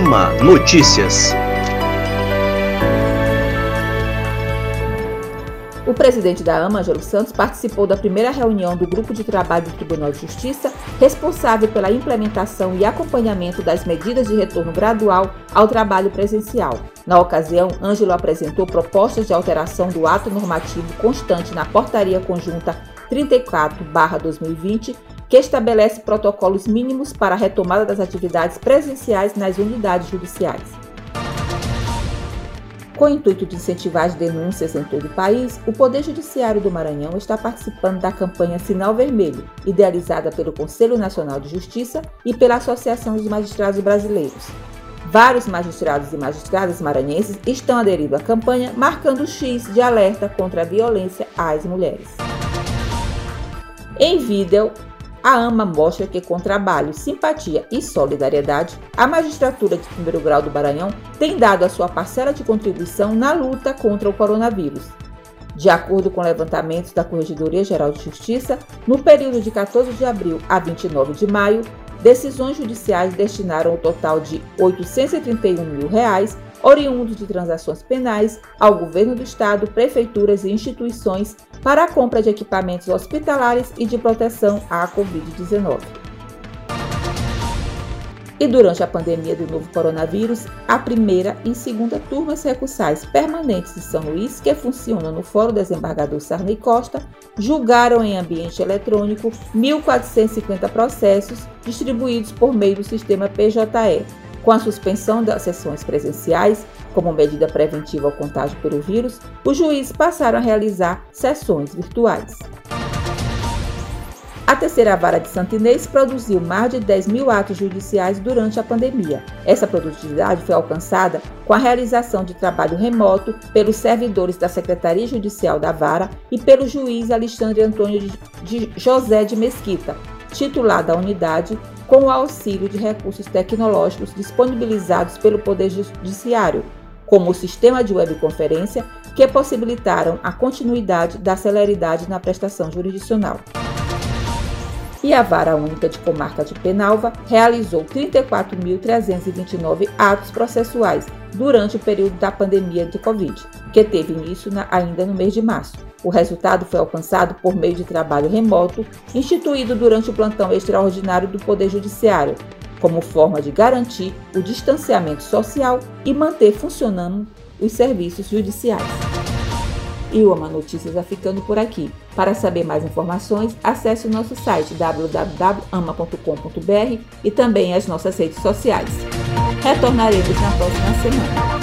AMA Notícias. O presidente da AMA, Ângelo Santos, participou da primeira reunião do Grupo de Trabalho do Tribunal de Justiça, responsável pela implementação e acompanhamento das medidas de retorno gradual ao trabalho presencial. Na ocasião, Ângelo apresentou propostas de alteração do ato normativo constante na Portaria Conjunta 34-2020, que estabelece protocolos mínimos para a retomada das atividades presenciais nas unidades judiciais. Com o intuito de incentivar as denúncias em todo o país, o Poder Judiciário do Maranhão está participando da campanha Sinal Vermelho, idealizada pelo Conselho Nacional de Justiça e pela Associação dos Magistrados Brasileiros. Vários magistrados e magistradas maranhenses estão aderindo à campanha, marcando o X de alerta contra a violência às mulheres. Em vídeo, a AMA mostra que, com trabalho, simpatia e solidariedade, a magistratura de primeiro grau do Maranhão tem dado a sua parcela de contribuição na luta contra o coronavírus. De acordo com levantamentos da Corregedoria Geral de Justiça, no período de 14 de abril a 29 de maio, decisões judiciais destinaram o um total de 831 mil reais oriundos de transações penais ao governo do estado, prefeituras e instituições para a compra de equipamentos hospitalares e de proteção à Covid-19. E durante a pandemia do novo coronavírus, a primeira e segunda turmas recursais permanentes de São Luís, que funcionam no Fórum Desembargador Sarney Costa, julgaram em ambiente eletrônico 1.450 processos distribuídos por meio do sistema PJE, com a suspensão das sessões presenciais, como medida preventiva ao contágio pelo vírus, os juízes passaram a realizar sessões virtuais. A terceira vara de Santinês produziu mais de 10 mil atos judiciais durante a pandemia. Essa produtividade foi alcançada com a realização de trabalho remoto pelos servidores da Secretaria Judicial da Vara e pelo juiz Alexandre Antônio de José de Mesquita, titular da unidade, com o auxílio de recursos tecnológicos disponibilizados pelo Poder Judiciário, como o sistema de webconferência, que possibilitaram a continuidade da celeridade na prestação jurisdicional. E a Vara Única de Comarca de Penalva realizou 34.329 atos processuais durante o período da pandemia de Covid, que teve início na, ainda no mês de março. O resultado foi alcançado por meio de trabalho remoto, instituído durante o plantão extraordinário do Poder Judiciário, como forma de garantir o distanciamento social e manter funcionando os serviços judiciais. E o Ama Notícias vai ficando por aqui. Para saber mais informações, acesse o nosso site www.ama.com.br e também as nossas redes sociais. Retornaremos na próxima semana.